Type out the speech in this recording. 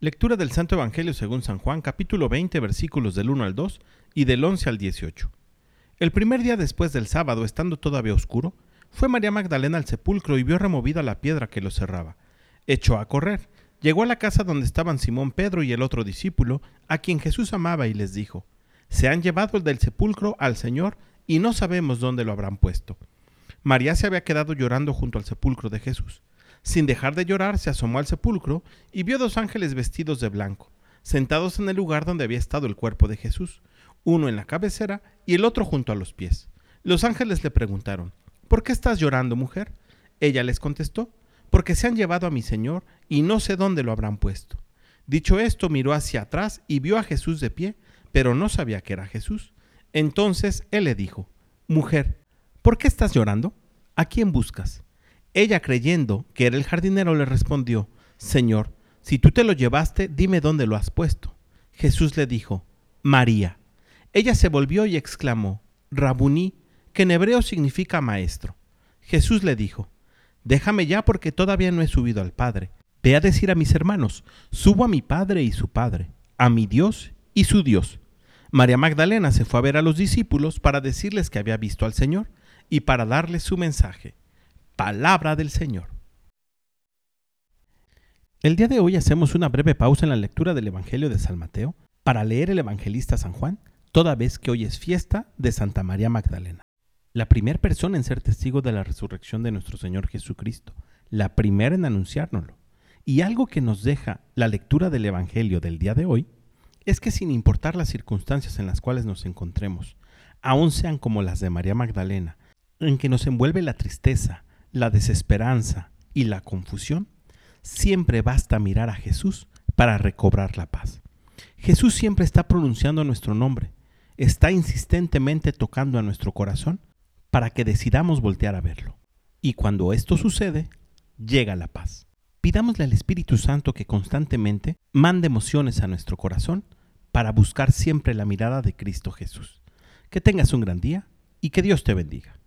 Lectura del Santo Evangelio según San Juan, capítulo 20, versículos del 1 al 2 y del 11 al 18. El primer día después del sábado, estando todavía oscuro, fue María Magdalena al sepulcro y vio removida la piedra que lo cerraba. Echó a correr, llegó a la casa donde estaban Simón Pedro y el otro discípulo, a quien Jesús amaba, y les dijo, Se han llevado del sepulcro al Señor y no sabemos dónde lo habrán puesto. María se había quedado llorando junto al sepulcro de Jesús. Sin dejar de llorar, se asomó al sepulcro y vio dos ángeles vestidos de blanco, sentados en el lugar donde había estado el cuerpo de Jesús, uno en la cabecera y el otro junto a los pies. Los ángeles le preguntaron, ¿Por qué estás llorando, mujer? Ella les contestó, porque se han llevado a mi Señor y no sé dónde lo habrán puesto. Dicho esto, miró hacia atrás y vio a Jesús de pie, pero no sabía que era Jesús. Entonces él le dijo, Mujer, ¿por qué estás llorando? ¿A quién buscas? Ella, creyendo que era el jardinero, le respondió, Señor, si tú te lo llevaste, dime dónde lo has puesto. Jesús le dijo, María. Ella se volvió y exclamó, Rabuní, que en hebreo significa maestro. Jesús le dijo, Déjame ya porque todavía no he subido al Padre. Ve a decir a mis hermanos, subo a mi Padre y su Padre, a mi Dios y su Dios. María Magdalena se fue a ver a los discípulos para decirles que había visto al Señor y para darles su mensaje. Palabra del Señor. El día de hoy hacemos una breve pausa en la lectura del Evangelio de San Mateo para leer el evangelista San Juan, toda vez que hoy es fiesta de Santa María Magdalena. La primera persona en ser testigo de la resurrección de nuestro Señor Jesucristo, la primera en anunciárnoslo. Y algo que nos deja la lectura del Evangelio del día de hoy es que sin importar las circunstancias en las cuales nos encontremos, aun sean como las de María Magdalena, en que nos envuelve la tristeza, la desesperanza y la confusión, siempre basta mirar a Jesús para recobrar la paz. Jesús siempre está pronunciando nuestro nombre, está insistentemente tocando a nuestro corazón para que decidamos voltear a verlo. Y cuando esto sucede, llega la paz. Pidámosle al Espíritu Santo que constantemente mande emociones a nuestro corazón para buscar siempre la mirada de Cristo Jesús. Que tengas un gran día y que Dios te bendiga.